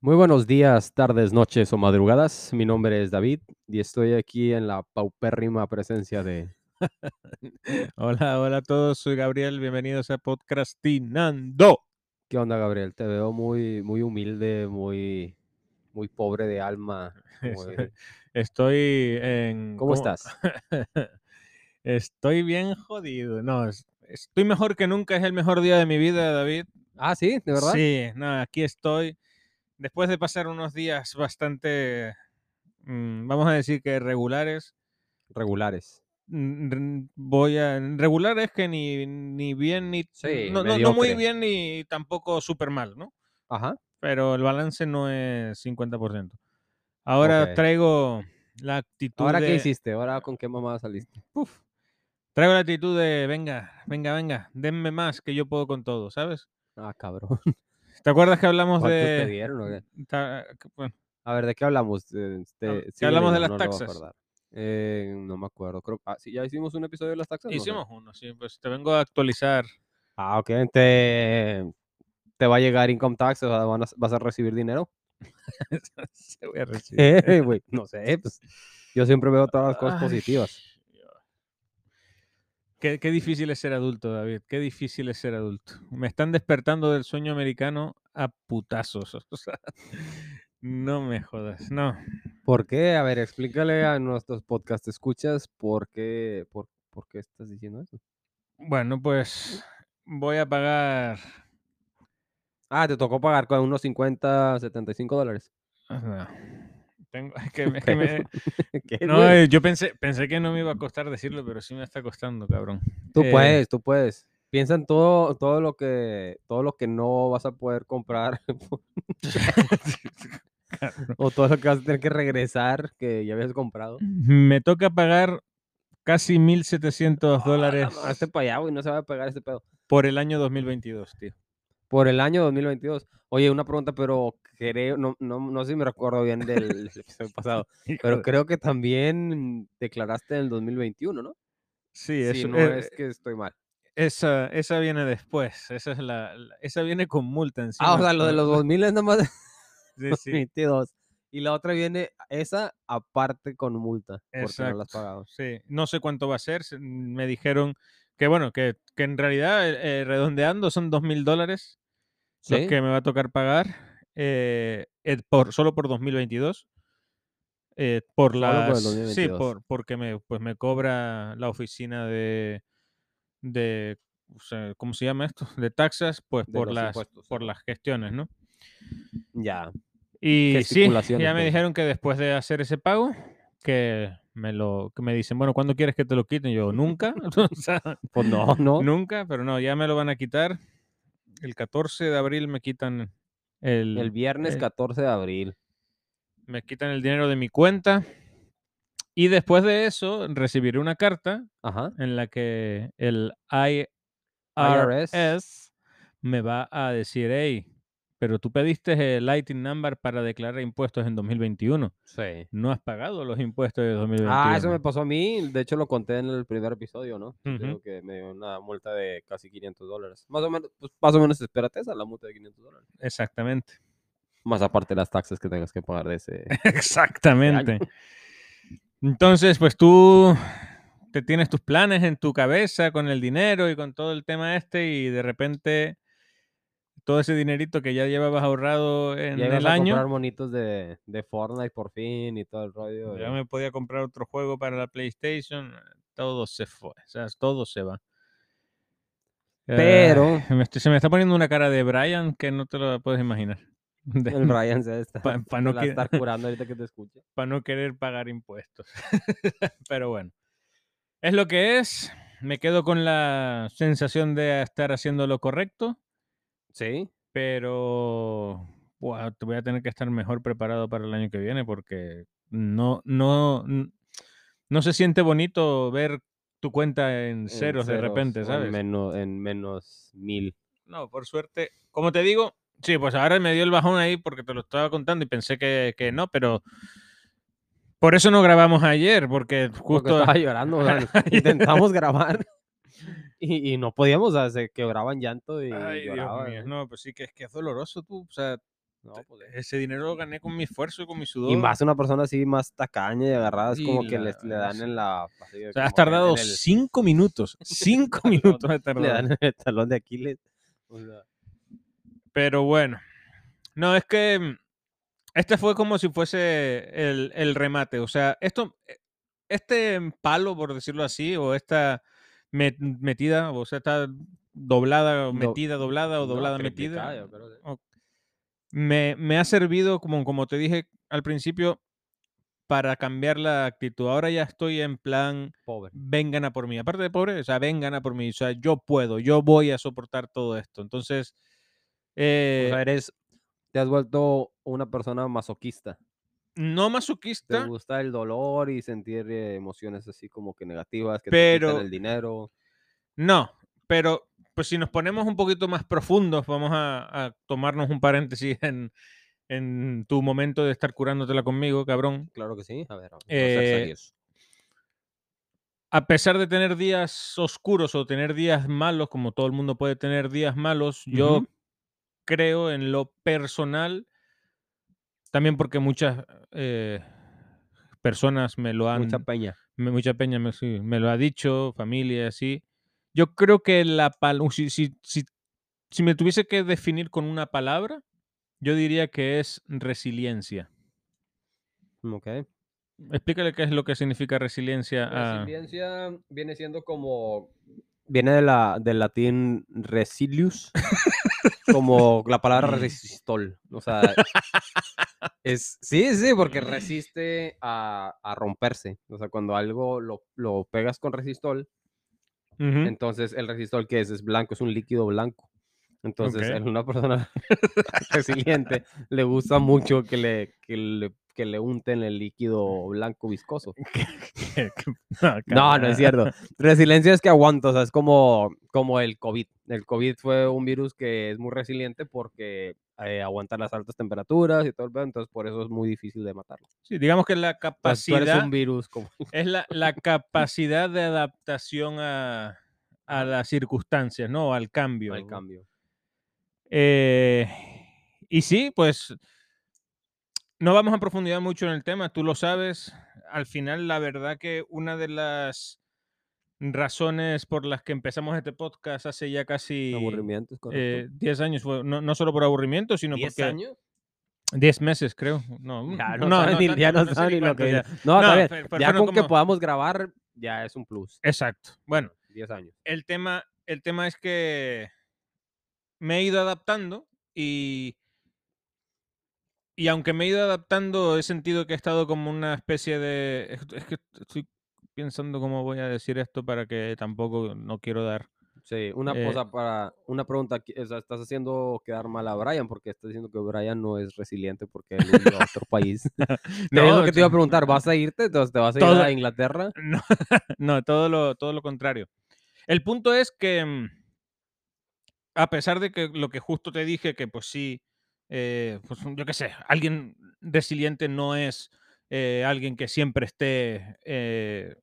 Muy buenos días, tardes, noches o madrugadas. Mi nombre es David y estoy aquí en la paupérrima presencia de... Hola, hola a todos, soy Gabriel, bienvenidos a Podcastinando. ¿Qué onda, Gabriel? Te veo muy, muy humilde, muy, muy pobre de alma. muy- Estoy en... ¿Cómo estás? Estoy bien jodido. No, es- estoy mejor que nunca, es el mejor día de mi vida, David. Ah, sí, ¿de verdad? Sí, no, aquí estoy. Después de pasar unos días bastante, mm, vamos a decir que regulares, Regulares. voy a... Regular es que ni, ni bien ni... Sí, no, no, no muy bien ni tampoco súper mal, ¿no? Ajá. pero el balance no es 50%. Ahora traigo la actitud ¿Ahora de... qué hiciste? ¿Ahora con qué mamá saliste? Uf, traigo la actitud de, venga, venga, venga, denme más que yo puedo con todo, ¿sabes? Ah, cabrón. ¿Te acuerdas que hablamos ¿Cuántos te de... dieron o qué? ta- que- bueno, A ver, ¿de qué hablamos? Eh, este, Hab- que sigue hablamos de diciendo, las no taxas. Eh, no me acuerdo. Creo... Ah, sí, ya hicimos un episodio de las taxas. ¿no? hicimos uno, sí, pues te vengo a actualizar. Ah, ok. Te, te va a llegar income tax, o sea, van a- vas a recibir dinero. Se voy a recibir. Eh, no sé, pues yo siempre veo todas las cosas Ay, positivas. Qué, qué difícil es ser adulto, David. Qué difícil es ser adulto. Me están despertando del sueño americano a putazos. O sea, no me jodas. No. ¿Por qué? A ver, explícale a nuestros podcast escuchas por qué, por, por qué estás diciendo eso. Bueno, pues voy a pagar. Ah, te tocó pagar con unos 50, 75 dólares. Ajá. Tengo, es que, es que me- ¿Qué, no, eh, yo pensé, pensé que no me iba a costar decirlo, pero sí me está costando, cabrón. Tú Eh, puedes, tú puedes. Piensa en todo, todo lo que, todo lo que no vas a poder comprar o todo lo que vas a tener que regresar que ya habías comprado. Me toca pagar casi 1.700 dólares Ah, Hazte para allá, güey, no se va a pegar este pedo. por el año 2022, tío. Por el año 2022. Oye, una pregunta, pero creo, no, no, no sé si me recuerdo bien del episodio pasado, pero creo que también declaraste en el 2021, ¿no? Sí, eso, no eh, es que estoy mal. esa, esa viene después. Esa es la, la- esa viene con multa encima. Ah, o sea, lo de los 2000 es nada más Sí, sí, 22. Y la otra viene, esa aparte con multa, porque no la has exacto. pagado. Sí, no sé cuánto va a ser. se- Me dijeron que, bueno, que, que en realidad, eh, eh, redondeando, son dos mil dólares los que me va a tocar pagar eh, por, solo por 2022. eh, por las, sí, 2022. por, porque me, pues me cobra la oficina de, de o sea, ¿cómo se llama esto? De taxas, pues De por las, impuestos, por las gestiones, ¿no? Ya. Y sí, ya me dijeron que después de hacer ese pago, que me lo, que me dicen, bueno, ¿cuándo quieres que te lo quiten? Yo, nunca, o sea, Pues no, no. nunca, pero no, ya me lo van a quitar. El 14 de abril me quitan el, El viernes eh, 14 de abril. me quitan el dinero de mi cuenta. Y después de eso, recibiré una carta Ajá. en la que el IRS IRS. me va a decir, hey, pero tú pediste el Lighting Number para declarar impuestos en 2021. Sí. No has pagado los impuestos de 2021. Ah, eso me pasó a mí. De hecho, lo conté en el primer episodio, ¿no? Ujú. digo que me dio una multa de casi 500 dólares. Más o menos, pues, más o menos espérate esa, la multa de 500 dólares. Exactamente. Más aparte las taxas que tengas que pagar de ese. Exactamente. Entonces, pues tú te tienes tus planes en tu cabeza con el dinero y con todo el tema este y de repente todo ese dinerito que ya llevabas ahorrado en Ya el a año, comprar monitos de, de Fortnite por fin y todo el rollo. ya me podía comprar otro juego para la PlayStation, todo se fue, o sea, todo se va. Pero- me estoy- se me está poniendo una cara de Brian que no te lo puedes imaginar. De- El Ryan se está. Pa- pa no la que- estar curando ahorita que te escuche. para no querer pagar impuestos. Pero bueno, es lo que es. Me quedo con la sensación de estar haciendo lo correcto, Sí. pero te voy a tener que estar mejor preparado para el año que viene porque no, no, no se siente bonito ver tu cuenta en en ceros de repente, ¿sabes? En menos, en menos mil. No, por suerte, como te digo, sí, pues ahora me dio el bajón ahí porque te lo estaba contando y pensé que, que no, pero por eso no grabamos ayer, porque Porque justo... estaba llorando. intentamos grabar y, y no podíamos, o sea, se quebraban llanto y Ay, Dios lloraba. mío, ¿no? pues sí que es que es doloroso tú, o sea, No, pues, eh. ese dinero lo gané con mi esfuerzo, con mi sudor. Y más una persona así más tacaña y agarrada, es Y como que la- les- le, dan sí. en la... así O sea, has que tardado el- cinco minutos. Cinco minutos Le tardado. dan en el talón de Aquiles. O sea, Pero bueno. No, es que este fue como si fuese el, el remate. O sea, esto, eh, este palo, por decirlo así, o esta metida, o sea, esta doblada, Do- metida, doblada o doblada, metida, me, me ha servido, como, como te dije al principio, para cambiar la actitud. Ahora ya estoy en plan, Pobre. vengan a por mí. Aparte de pobre, o sea, vengan a por mí. O sea, yo puedo, yo voy a soportar todo esto. Entonces, O eh, sea, eres... Te has vuelto una persona masoquista. No Te masoquista, gusta el dolor y sentir eh, emociones así como que negativas, que te Pero- quitan el dinero. no, pero pues si nos ponemos un poquito más profundos, vamos a, a tomarnos un paréntesis en, en tu momento de estar curándotela conmigo, cabrón. Claro que sí. A ver, vamos a Eh, serios. A pesar de tener días oscuros o tener días malos, como todo el mundo puede tener días malos, yo Ujú. creo en lo personal, también porque muchas eh, personas me lo han... Mucha peña. me- mucha peña me, sí, me lo ha dicho, familia, así. Yo creo que la si, si, si, si me tuviese que definir con una palabra, yo diría que es resiliencia. Ok. Explícale qué es lo que significa resiliencia. a- Resiliencia viene siendo como... Viene de la, del latín resilius, como la palabra resistol. O sea, es... Sí, sí, porque resiste a, a romperse. O sea, cuando algo lo, lo pegas con resistol, entonces el resistol que es, es blanco, es un líquido blanco. Entonces, Ok. a una persona resiliente le gusta mucho que le, que le, que le unten el líquido blanco viscoso. No, no es cierto. Resiliencia es que aguanta, o sea, es como, como el COVID. El COVID fue un virus que es muy resiliente porque eh, aguanta las altas temperaturas y todo el pedo, entonces por eso es muy difícil de matarlo. Sí, digamos que la capacidad un virus como... es la, la capacidad de adaptación a, a las circunstancias, ¿no? Al cambio. al cambio. Eh, y sí, pues no vamos a profundizar mucho en el tema, tú lo sabes. Al final, la verdad que una de las razones por las que empezamos este podcast hace ya casi Aburrimiento, es eh, correcto. 10 años, fue, no, no solo por aburrimiento, sino ¿Diez porque... años? 10 meses, creo. No, Ya no, no, ni, ya no saben ni lo que ya. Ya con que podamos grabar, ya es un plus. Exacto. Bueno, 10 años. el tema, el tema es que me he ido adaptando y, y aunque me he ido adaptando, he sentido que he estado como una especie de... Es, es que estoy pensando cómo voy a decir esto para que tampoco no quiero dar... Sí, una Eh, cosa para, una pregunta, o sea, estás haciendo quedar mal a Brian porque estás diciendo que Brian no es resiliente porque él huyó a otro país. No, es lo que te iba a preguntar, ¿vas a irte? Entonces, ¿te vas a ir Todo- a Inglaterra? No, no, todo lo, todo lo contrario. El punto es que, mm, a pesar de que lo que justo te dije, que pues sí, eh, pues yo qué sé, alguien resiliente no es eh, alguien que siempre esté eh,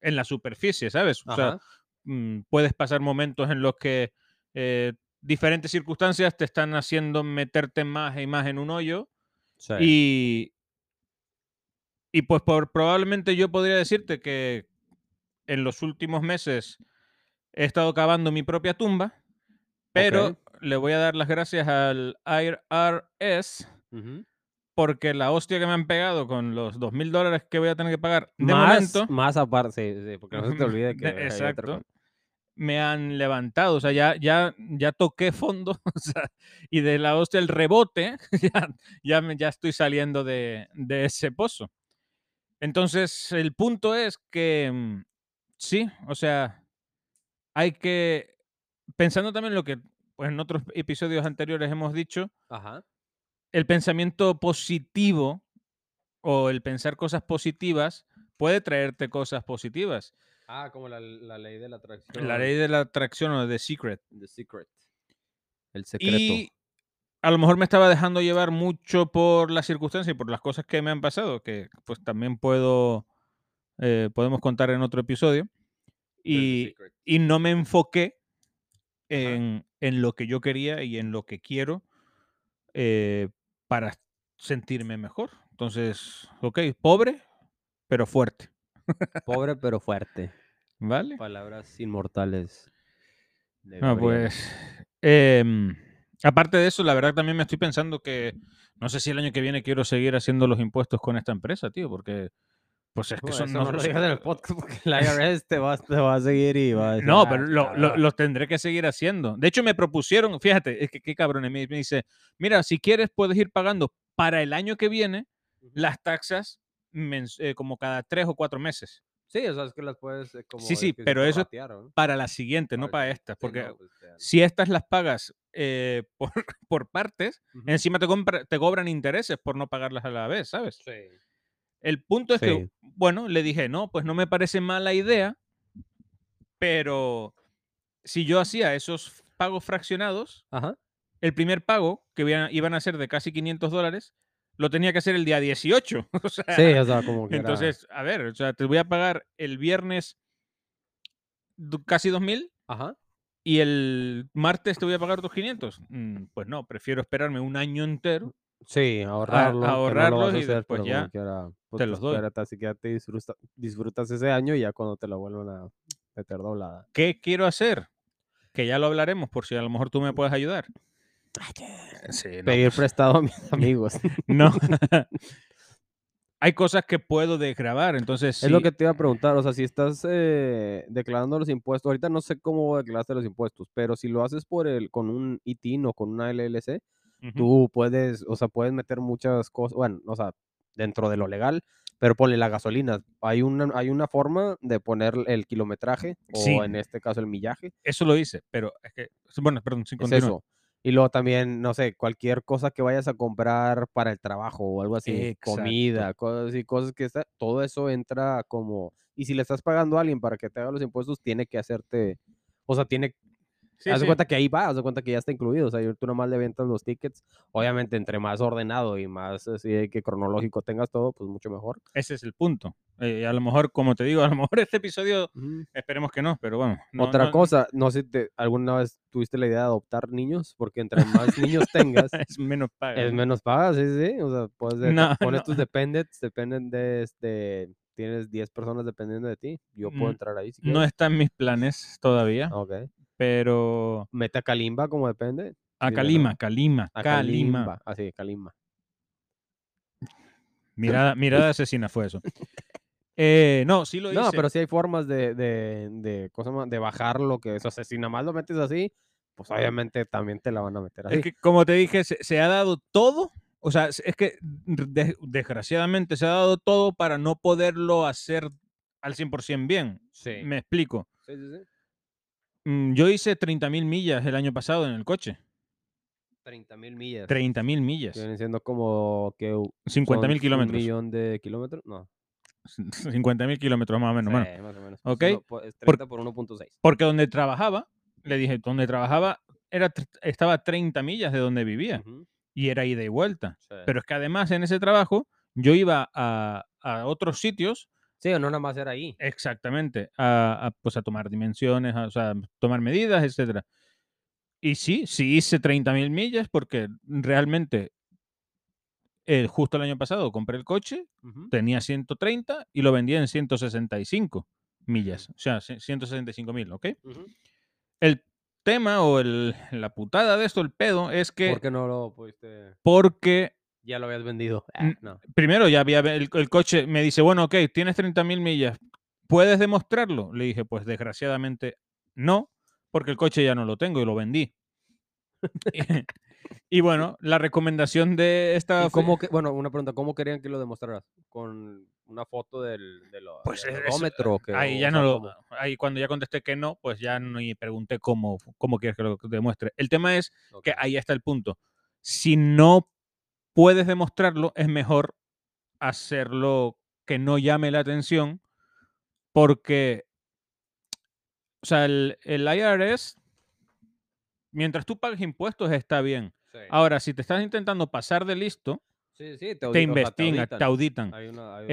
en la superficie, ¿sabes? O sea, mm, puedes pasar momentos en los que diferentes circunstancias te están haciendo meterte más y más en un hoyo Sí. y, y pues por, probablemente yo podría decirte que en los últimos meses he estado cavando mi propia tumba, pero. Le voy a dar las gracias al IRS Ujú. porque la hostia que me han pegado con los dos mil dólares que voy a tener que pagar de más, momento, más aparte, sí, sí, porque no se te olvide que... de- exacto, cosa. me han levantado. O sea, ya, ya, ya toqué fondo. o sea, y de la hostia, el rebote, ya, ya, me- ya estoy saliendo de, de ese pozo. Entonces, el punto es que mm, sí, o sea, hay que, pensando también lo que pues, en otros episodios anteriores hemos dicho, Ajá. el pensamiento positivo o el pensar cosas positivas puede traerte cosas positivas. Ah, como la, la ley de la atracción. La ley de la atracción o de secret. The Secret. El secreto. Y a lo mejor me estaba dejando llevar mucho por las circunstancias y por las cosas que me han pasado, que pues también puedo, eh, podemos contar en otro episodio. The Y, y no me enfoqué en, en lo que yo quería y en lo que quiero, eh, para sentirme mejor. Entonces, ok, pobre, pero fuerte. Pobre pero fuerte. ¿Vale? Palabras inmortales. Gabriel. pues. em, aparte de eso, la verdad también me estoy pensando que no sé si el año que viene quiero seguir haciendo los impuestos con esta empresa, tío, porque. Pues es que eso no- no lo digas en el podcast porque la IRS te va, te va a seguir y va a decir, No, "Ah, pero lo- lo- cabrón". los tendré que seguir haciendo. De hecho, me propusieron, fíjate, es que qué cabrones, me, me dice, mira, si quieres puedes ir pagando para el año que viene las taxas eh, como cada tres o cuatro meses. Sí, o sea, es que las puedes eh, como Sí, sí, pero eso- prorratear, ¿no? Para la siguiente, no Para sí, porque no, pues, te dan- si estas las pagas eh, por, por partes, Ujú. encima te, compra- te cobran intereses por no pagarlas a la vez, ¿sabes? Sí. El punto es que, bueno, le dije, no, pues no me parece mala idea, pero si yo hacía esos pagos fraccionados, Ajá. el primer pago, que iban- a ser de casi 500 dólares, lo tenía que hacer el día 18. o sea, Sí, o sea, como que era- entonces, a ver, o sea, te voy a pagar el viernes casi 2000 Ajá. y el martes te voy a pagar tus 500. Mm, pues no, prefiero esperarme un año entero. Sí, ahorrarlo. lo ahorrarlos a y hacer, después ya quiera, pues, te los doy. espérate, así que ya te disfruta- disfrutas ese año y ya cuando te lo vuelvan a meter doblada. ¿Qué quiero hacer? Que ya lo hablaremos por si a lo mejor tú me puedes ayudar. Sí, no, Pedir pues, prestado a mis amigos. no. Hay cosas que puedo desgrabar, entonces Es lo que te iba a preguntar, o sea, si estás eh, declarando los impuestos, ahorita no sé cómo declaraste los impuestos, pero si lo haces por el, con un ITIN o con una LLC, tú puedes, o sea, puedes meter muchas cosas, bueno, o sea, dentro de lo legal, pero ponle la gasolina. Hay una, hay una forma de poner el kilometraje o Sí. en este caso el millaje. eso lo hice, pero es que, bueno, perdón, sin Es eso. Y luego también, no sé, cualquier cosa que vayas a comprar para el trabajo o algo así, Exacto. comida, cosas así, cosas que está, todo eso entra como, y si le estás pagando a alguien para que te haga los impuestos, tiene que hacerte, o sea, tiene, Sí, haz de sí. cuenta que ahí va, haz de cuenta que ya está incluido, o sea, tú nomás le ventas los tickets, obviamente entre más ordenado y más así que cronológico tengas todo, pues mucho mejor. Ese es el punto. Eh, a lo mejor, como te digo, a lo mejor este episodio, esperemos que no, pero bueno. no- Otra no- cosa, no sé si te- alguna vez tuviste la idea de adoptar niños, porque entre más niños tengas, es menos paga. Es ¿no? menos pagas, sí, sí. O sea, puedes No, pones tus dependents, dependen de, este, tienes 10 personas dependiendo de ti. Yo puedo Mm, entrar ahí si No está en mis planes todavía, Ok. Pero Mete a Kalimba como depende. a ¿no? Calima, A. Kalimba. Así, Kalimba. Mirada, mirada asesina fue eso. Eh, no, sí lo hice. No, pero sí hay formas de, de, de, cosa más- de bajar lo que es. O sea, si nada más lo metes así, pues obviamente también te la van a meter así. Es que, como te dije, se, se ha dado todo. O sea, es es que de- desgraciadamente se ha dado todo para no poderlo hacer al 100% bien. sí. Me explico. Sí, sí, sí. Mm, Yo hice 30.000 millas el año pasado en el coche. 30 mil millas. 30.000 millas. Que vienen siendo como que 50.000 son Un kilómetros. millón de kilómetros. No. 50.000 kilómetros más o menos. bueno. Sí, más o menos. Ok, Uno po- es por- 30 por 1.6. Porque donde trabajaba, le dije, donde trabajaba era, estaba a 30 millas de donde vivía. Ujú, Y era ida y vuelta. sí. Pero es que además en ese trabajo yo iba a, a otros sitios Sí, o no nada más era ahí. Exactamente, a, a, pues a tomar dimensiones, a, o sea, tomar medidas, etcétera. Y sí, sí hice 30.000 millas porque realmente eh, justo el año pasado compré el coche, Ujú. tenía 130 y lo vendí en 165 millas, o sea, 165.000, ¿ok? Ujú. El tema o el, la putada de esto, el pedo, es que ¿Por qué no lo pudiste? porque Ya lo habías vendido. Ah, no. primero ya había el, el coche, me dice, bueno, ok, tienes 30.000 millas, ¿puedes demostrarlo? Le dije, pues desgraciadamente no, porque el coche ya no lo tengo y lo vendí. y, bueno, la recomendación de esta... ¿Y fue- cómo que, bueno, una pregunta, ¿cómo querían que lo demostraras? ¿Con una foto del, Pues del es- eso, ergómetro o qué? ahí ya no lo... Ahí cuando ya contesté que no, pues ya ni pregunté cómo, cómo quieres que lo demuestre. El tema es que ahí está el punto. Si no puedes demostrarlo, es mejor hacerlo que no llame la atención, porque, o sea, el, el IRS, mientras tú pagues impuestos, está bien. Sí. Ahora, si te estás intentando pasar de listo, sí, sí, te, investigan, te auditan. Hay una, hay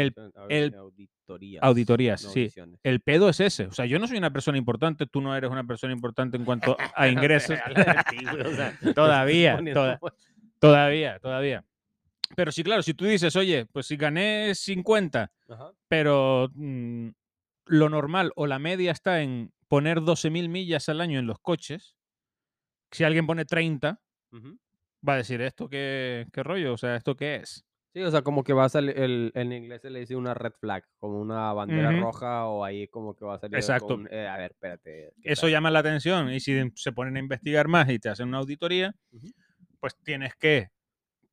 El- auditorías. auditorías, no sí. audiciones. El pedo es ese. O sea, yo no soy una persona importante, tú no eres una persona importante en cuanto a ingresos. Todavía, toda- Todavía, todavía. Pero sí, claro, si tú dices, oye, pues si gané 50, Ajá. pero mm, lo normal o la media está en poner 12.000 millas al año en los coches, si alguien pone 30, ujú. va a decir, ¿esto qué, qué rollo? O sea, ¿esto qué es? Sí, o sea, como que va a salir, el, en inglés se le dice una red flag, como una bandera roja o ahí como que va a salir Exacto. con, eh, a ver, espérate. ¿qué Eso tal? llama la atención y si se ponen a investigar más y te hacen una auditoría, Ujú. Pues tienes que,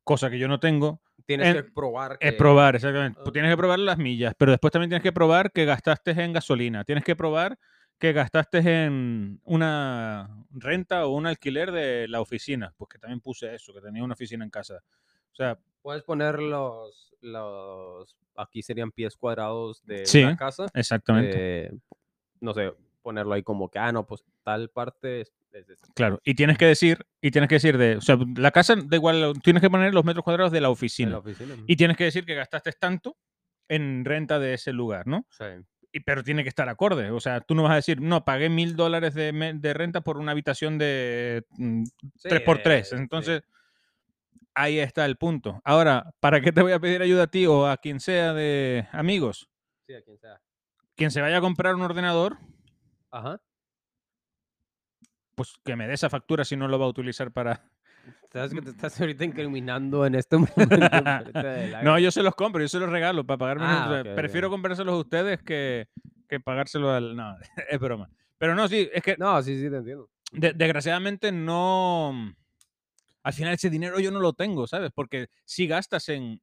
cosa que yo no tengo, Tienes en- que probar es que... probar, exactamente. Ah. tienes que probar las millas, pero después también tienes que probar que gastaste en gasolina. Tienes que probar que gastaste en una renta o un alquiler de la oficina. Pues que también puse eso, que tenía una oficina en casa. O sea, Puedes poner los, los, aquí serían pies cuadrados de Sí, una casa. exactamente. eh, no sé, ponerlo ahí como que, ah, no, pues tal parte ese. Claro, y tienes que decir, y tienes que decir de, o sea, la casa da igual, tienes que poner los metros cuadrados de la de oficina. la oficina. Y tienes que decir que gastaste tanto en renta de ese lugar, ¿no? Sí. Y, pero tiene que estar acorde. O sea, tú no vas a decir, no, pagué mil dólares de, renta por una habitación de mm, Sí, 3x3. de- sí. Entonces, ahí está el punto. Ahora, ¿para qué te voy a pedir ayuda a ti o a quien sea de amigos? Sí, a quien sea. Quien se vaya a comprar un ordenador, Ajá. Pues que me dé esa factura si no lo va a utilizar para... Sabes que te estás ahorita incriminando en este momento. No, yo se los compro, yo se los regalo para pagarme. Ah, prefiero comprárselos a ustedes que, que pagárselo al... No, es broma. Pero no, sí, es que No, sí, sí, te entiendo. de- desgraciadamente no. Al final ese dinero yo no lo tengo, ¿sabes? Porque si gastas en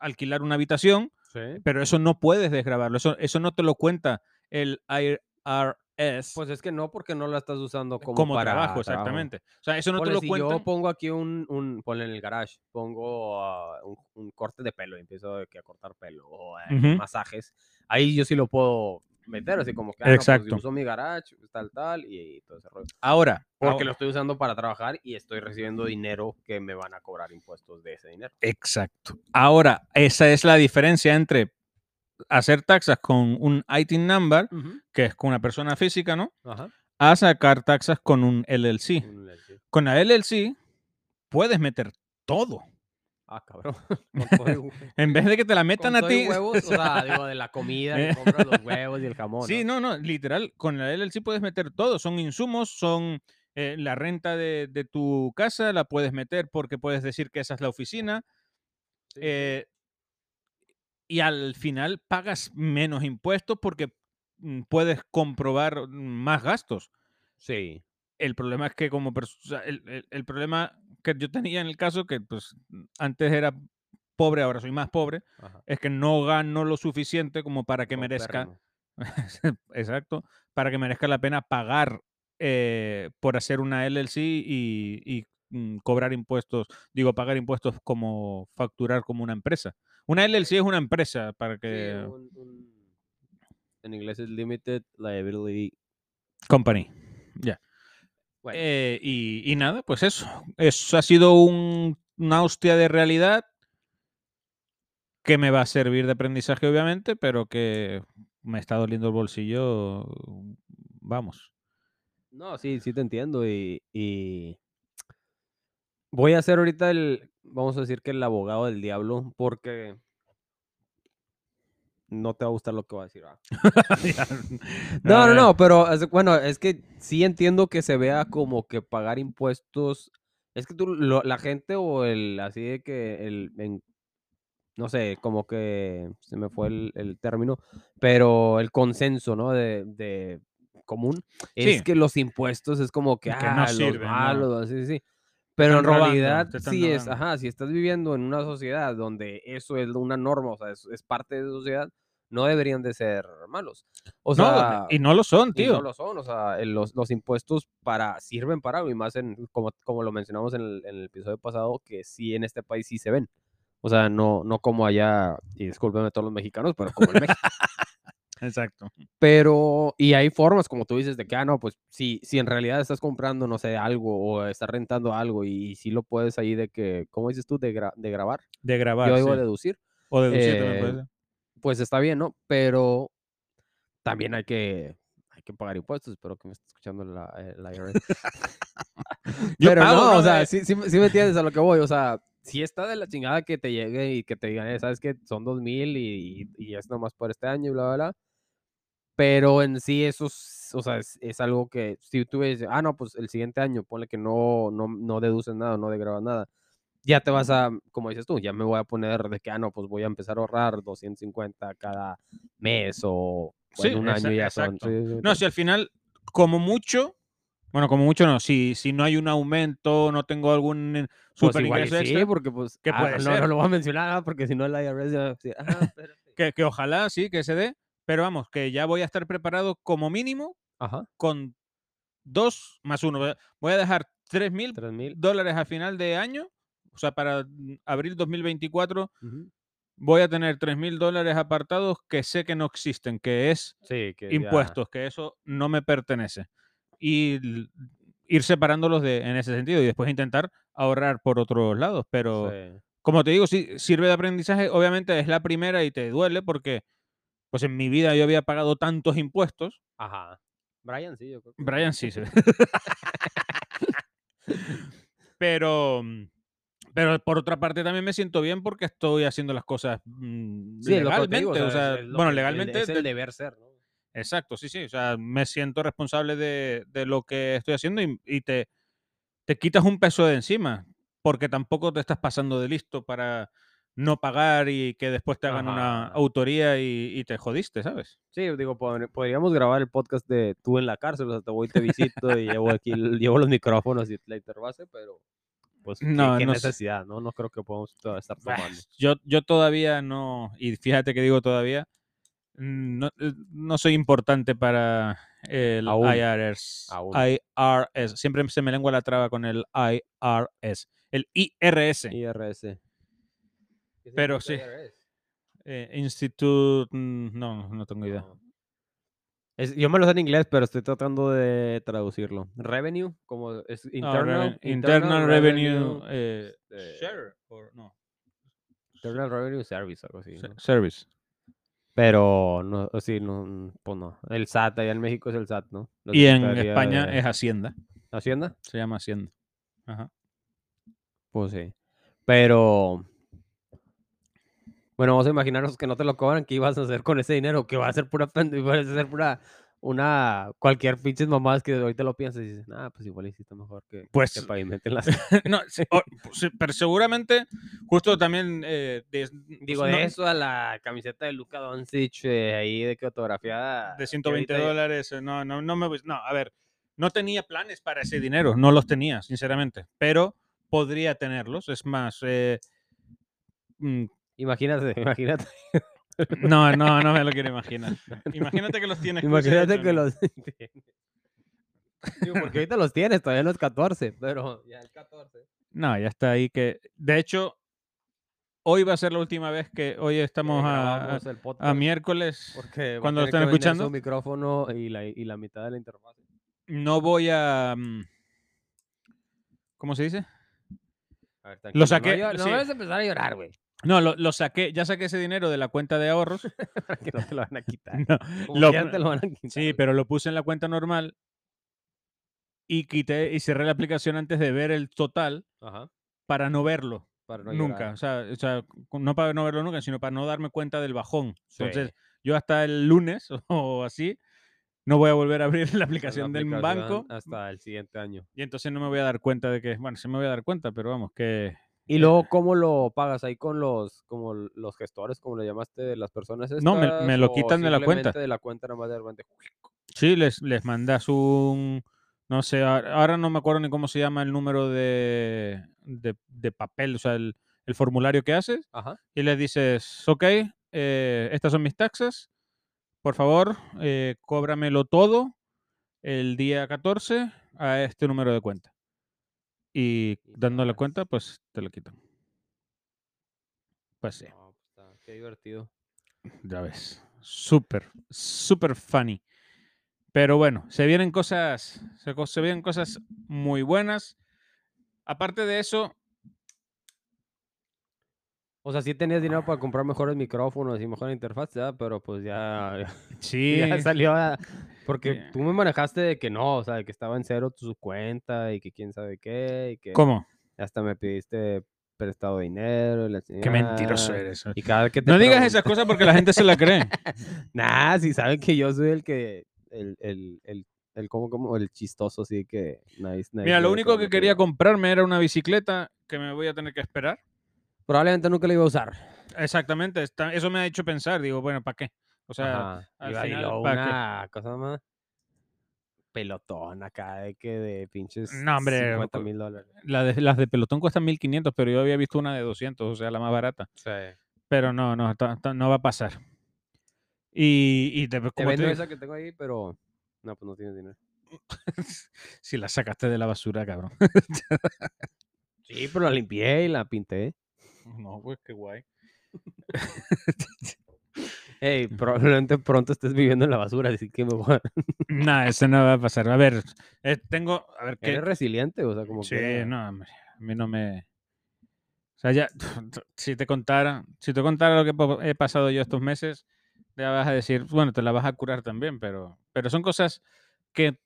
alquilar una habitación, Sí. pero eso no puedes desgrabarlo. Eso, eso no te lo cuenta el IRS Pues es que no, porque no la estás usando como, como, para trabajo, exactamente. O sea, eso no Ponle, te lo si cuentan. yo pongo aquí un, un ponle en el garage, pongo ah, un, un corte de pelo y empiezo a cortar pelo o eh, Ujú. masajes, ahí yo sí lo puedo meter, así como que, ah, no, pues, Exacto. uso mi garage, tal, tal, y, todo ese rollo. Ahora, Porque ahora- lo estoy usando para trabajar y estoy recibiendo dinero que me van a cobrar impuestos de ese dinero. Exacto. Ahora, esa es la diferencia entre hacer taxas con un ITIN number, que es con una persona física, ¿no? Ajá. A sacar taxas con un LLC. Un LLC. Con la LLC puedes meter todo. Ah, cabrón. En vez de que te la metan a ti. huevos, o sea, digo, de la comida, que compras los huevos y el jamón. Sí, no, no, literal, con la LLC puedes meter todo. Son insumos, son eh, la renta de, de tu casa, la puedes meter porque puedes decir que esa es la oficina. Sí. eh, y al final pagas menos impuestos porque mm, puedes comprobar mm, más gastos. Sí. El problema es que como el, el- el problema que yo tenía en el caso, que pues antes era pobre, ahora soy más pobre, Ajá. es que no gano lo suficiente como para que merezca, exacto, para que merezca la pena pagar eh, por hacer una LLC y, y, mm, cobrar impuestos, digo, pagar impuestos como facturar como una empresa. Una LLC es una empresa para Sí, que... un- un- en inglés es Limited Liability. Company. Ya. Bueno, Eh, y, y nada, pues eso. Eso ha sido un- una hostia de realidad que me va a servir de aprendizaje, obviamente, pero que me está doliendo el bolsillo. Vamos. no, sí, sí te entiendo. Y, y voy a hacer ahorita el, vamos a decir que el abogado del diablo, porque no te va a gustar lo que voy a decir. ¿va? No, no, no, pero bueno, es que sí entiendo que se vea como que pagar impuestos. Es que tú, lo- la gente o el, así de que el, en- no sé, como que se me fue el, el término, pero el consenso, ¿no? De, de común, es que los impuestos es como que, Que no ah, los sirven, ¿no? malos, así, sí. Pero en robando, realidad, sí es, ajá, si estás viviendo en una sociedad donde eso es una norma, o sea, es, es parte de la sociedad, no deberían de ser malos. O No, sea, y no lo son, tío. no lo son, o sea, los, los impuestos para, sirven para algo, y más en, como, como lo mencionamos en el, en el episodio pasado, que sí en este país sí se ven. O sea, no, no como allá, y discúlpenme todos los mexicanos, pero como en México. Exacto. Pero, y hay formas, como tú dices, de que, ah, no, pues si, si en realidad estás comprando, no sé, algo o estás rentando algo y, si lo puedes ahí de que, ¿cómo dices tú? De, gra- de grabar. De grabar. Yo digo sí. deducir. O deducir también eh, puede ser. Pues está bien, ¿no? Pero también hay que, hay que pagar impuestos. Espero que me esté escuchando la, eh, la IRS. Pero pago, no, o sea, sí me entiendes a lo que voy. O sea, si está de la chingada que te llegue y que te digan, eh, sabes que son dos mil y, y es nomás por este año y bla, bla, bla. Pero en sí, eso es, o sea, es, es algo que si tú ves, ah, no, pues el siguiente año, ponle que no, no, no deduces nada, no degrabas nada. Ya te vas a, como dices tú, ya me voy a poner de que, ah, no, pues voy a empezar a ahorrar 250 cada mes o, Sí, en un año ya son. sí, sí, No, sí. si al final, como mucho, bueno, como mucho no, si, si no hay un aumento, no tengo algún Pues super igual y ingreso sí, extra, porque pues, ¿Qué ah, puede no, ser? no lo voy a mencionar, ah, porque si no el IRS ya, sí, ah, que, que ojalá sí, que se dé, pero vamos, que ya voy a estar preparado como mínimo Ajá, con dos más uno. Voy a- dejar tres mil 3 mil. dólares a final de año, o sea, para abril 2024 voy a tener tres mil dólares apartados que sé que no existen, que es Sí, que ya- impuestos, que eso no me pertenece. Y ir separándolos de, en ese sentido y después intentar ahorrar por otros lados. Pero sí. como te digo, sí, sirve de aprendizaje. Obviamente es la primera y te duele porque pues en mi vida yo había pagado tantos impuestos. Ajá. Brian, sí, yo creo que Brian sí se pero, mm, pero por otra parte también me siento bien porque estoy haciendo las cosas mm, Sí, legalmente. digo, o sea, bueno, el- legalmente. Es el de- deber ser, ¿no? Exacto, sí, sí. O sea, me siento responsable de, de lo que estoy haciendo y, y te, te quitas un peso de encima, porque tampoco te estás pasando de listo para no pagar y que después te hagan una autoría y, y te jodiste, ¿sabes? Sí, digo, pod- podríamos grabar el podcast de tú en la cárcel, o sea, te voy y te visito y llevo aquí, llevo los micrófonos y la interbase, pero pues No, qué no sé. necesidad, ¿no? No creo que podamos estar tomando. Yo, yo todavía no, y fíjate que digo todavía, no, eh, no soy importante para el Aún. IRS. Aún. IRS. Siempre se me lengua la traba con el IRS. El IRS. IRS. ¿Qué Pero sí. Eh, Institute. mm, No, no tengo idea. No. Es- yo me lo sé en inglés, pero estoy tratando de traducirlo. Revenue, como es Ah, internal, reven- internal, Revenue eh, este, Share. or no, Internal Revenue Service, algo así. Service. Pero no, sí, no, pues no. El SAT, allá en México es el SAT, ¿no? Y en España de es Hacienda. Hacienda. Se llama Hacienda. Ajá. Pues sí. Pero. Bueno, vamos a imaginarnos que no te lo cobran, ¿qué ibas a hacer con ese dinero? Que va a ser pura va a ser pura una cualquier pinches mamás que ahorita lo piensas y dices, ah, pues igual hiciste mejor que, Pues- que pavimenten las. no, sí, o- pues sí, pero seguramente, justo también. eh, de- Digo, pues, de no- eso a la camiseta de Luca Doncic eh, ahí de que fotografiada. de 120 dólares. eh, No, no, no me. No, a ver. No tenía planes para ese dinero. No los tenía, sinceramente. Pero podría tenerlos. Es más. eh, mm, Imagínate, imagínate. no, no, no me lo quiero imaginar. Imagínate que los tienes. Imagínate que los Digo, porque ahorita los tienes, todavía no es 14, pero ya es 14. No, ya está ahí que. De hecho, hoy va a ser la última vez que hoy estamos a, el miércoles. porque cuando lo vender escuchando. su micrófono y la, y la mitad de la interfaz. No voy a. mm, ¿Cómo se dice? A ver, Lo saqué, No, no sí. vayas a empezar a llorar, güey. No, lo, lo saqué, ya saqué ese dinero de la cuenta de ahorros. Para que no te lo van a quitar. No, lo- te lo van a quitar. sí, pero lo puse en la cuenta normal y quité y cerré la aplicación antes de ver el total Ajá. para no verlo Para no nunca. O sea, o sea, no para no verlo nunca, sino para no darme cuenta del bajón. Entonces, Sí. yo hasta el lunes o así no voy a volver a abrir la La aplicación del aplicación banco Hasta el siguiente año. y entonces no me voy a dar cuenta de que, bueno, sí me voy a dar cuenta, pero vamos, que Y luego, ¿cómo lo pagas ahí con los, como los gestores, como le llamaste, de las personas estas? No, me- me lo quitan de la cuenta. de la cuenta nomás de repente? Sí, les, les mandas un. No sé, ahora no me acuerdo ni cómo se llama el número de, de, de papel, o sea, el, el formulario que haces, Ajá. y les dices, ok, eh, estas son mis taxas, por favor, eh, cóbramelo todo el día 14 a este número de cuenta. Y dándole pagas. cuenta, pues te lo quitan. Pues sí. No, pues, está- qué divertido. Ya ves. Súper, súper funny. Pero bueno, se vienen cosas, se, se vienen cosas muy buenas. Aparte de eso, O sea, sí tenías dinero para comprar mejores micrófonos y mejor interfaz, ¿verdad? Pero pues ya, Sí. ya salió a- Porque Ya. tú me manejaste de que no, o sea, de que estaba en cero tu cuenta y que quién sabe qué, y que ¿Cómo? hasta me pidiste prestado dinero. y la Qué mentiroso eres. Y cada vez que te No digas esas cosas porque la gente se la cree. Nah, si saben que yo soy el que, el, el, el, el como, como el chistoso, así que nadie, nadie Mira, lo único que quería comprarme era una bicicleta que me voy a tener que esperar. Probablemente nunca la iba a usar. Exactamente, está- eso me ha hecho pensar. Digo, bueno, ¿para qué? O sea, al y final, cosa más pelotón acá de que de pinches No, hombre, 50 co- mil dólares. la de- las de pelotón cuestan 1500, pero yo había visto una de 200, o sea, la más barata. Sí. Pero no, no, no va a pasar. Y, y te, Te como te vendo digo, esa que tengo ahí, pero no, pues no tienes dinero. si la sacaste de la basura, cabrón. Sí, pero la limpié y la pinté. no, pues qué guay. Ey, probablemente pronto estés viviendo en la basura, así que me voy. Nada, eso no va a pasar. A ver, eh, tengo, a ver, ¿qué? Eres resiliente, o sea, como Sí, que... no, hombre, a mí no me... O sea, ya, si te contara, si te contara lo que he pasado yo estos meses, ya vas a decir, bueno, te la vas a curar también, pero, pero son cosas que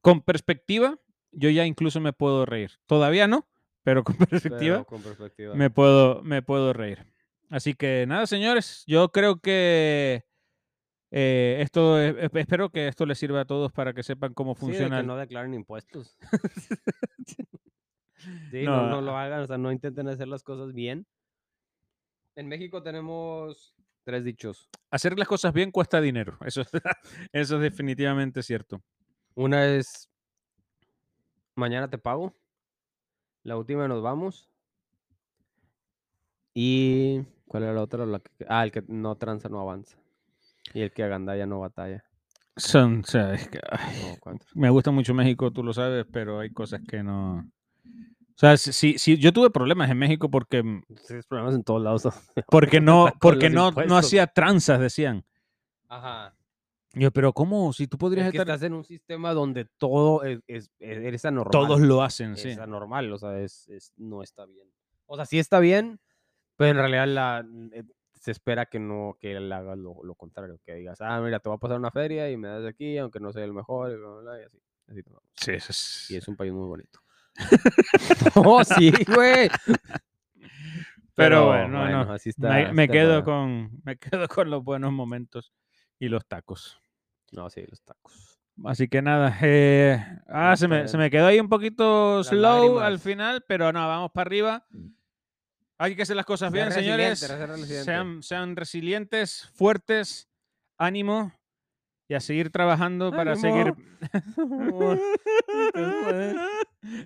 con perspectiva yo ya incluso me puedo reír. Todavía no, pero con perspectiva Pero con perspectiva. me puedo, me puedo reír. Así que nada, señores, yo creo que eh, esto, espero que esto les sirva a todos para que sepan cómo Sí, funciona. que el- no declaren impuestos. sí, no, No, no lo hagan, o sea, no intenten hacer las cosas bien. En México tenemos tres dichos. hacer las cosas bien cuesta dinero. Eso, es- eso es definitivamente cierto. Una es, mañana te pago. La última nos vamos. Y, ¿cuál era la otra? La que- ah, el que no tranza no avanza. Y el que agandalla no batalla. Son, o sea, es que, ay, No, me gusta mucho México, tú lo sabes, pero hay cosas que no. O sea, si, si- yo tuve problemas en México porque, Tienes problemas en todos lados. porque no, porque no, no hacía tranzas, decían. Ajá. Yo, pero ¿cómo? Si tú podrías Es que estar. estás en un sistema donde todo es, es, es- eres anormal. Todos lo hacen, es sí. anormal, o sea, es, es- no está bien. O sea, sí está bien, pero en realidad la, eh, se espera que no, que él haga lo, lo contrario, que digas, ah, mira, te voy a pasar una feria y me das de aquí, aunque no soy el mejor, y, bla, bla, bla, y así. así. Sí, eso es- Y es un país muy bonito. oh, sí, güey. Pero bueno, no, así está. me, me está quedo con, me quedo con los buenos momentos y los tacos. No, sí, los tacos. Así que nada, eh, ah, se me, se me quedó ahí un poquito Las slow al final, pero no, vamos para arriba. Hay que hacer las cosas bien, señores. resiliente. Sean, sean resilientes, fuertes, ánimo y a seguir trabajando para seguir.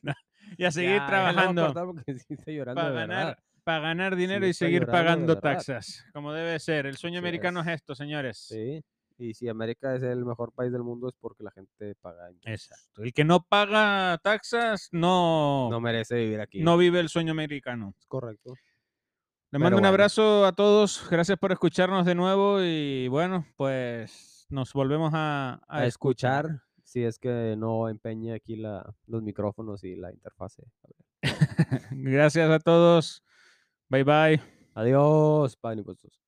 No, y a seguir Ya, trabajando para ganar, para ganar dinero Sí y seguir pagando taxas, como debe ser. El sueño americano es. es esto, señores. Sí. Y si América es el mejor país del mundo es porque la gente paga impuestos. Exacto. El que no paga taxas no, No merece vivir aquí. no vive el sueño americano. es correcto. Le mando un abrazo a todos. Gracias por escucharnos de nuevo y bueno, pues nos volvemos a, a A, escuchar, si es que no empeñe aquí la, los micrófonos y la interfase. Gracias a todos. Bye bye. Adiós, paguen impuestos.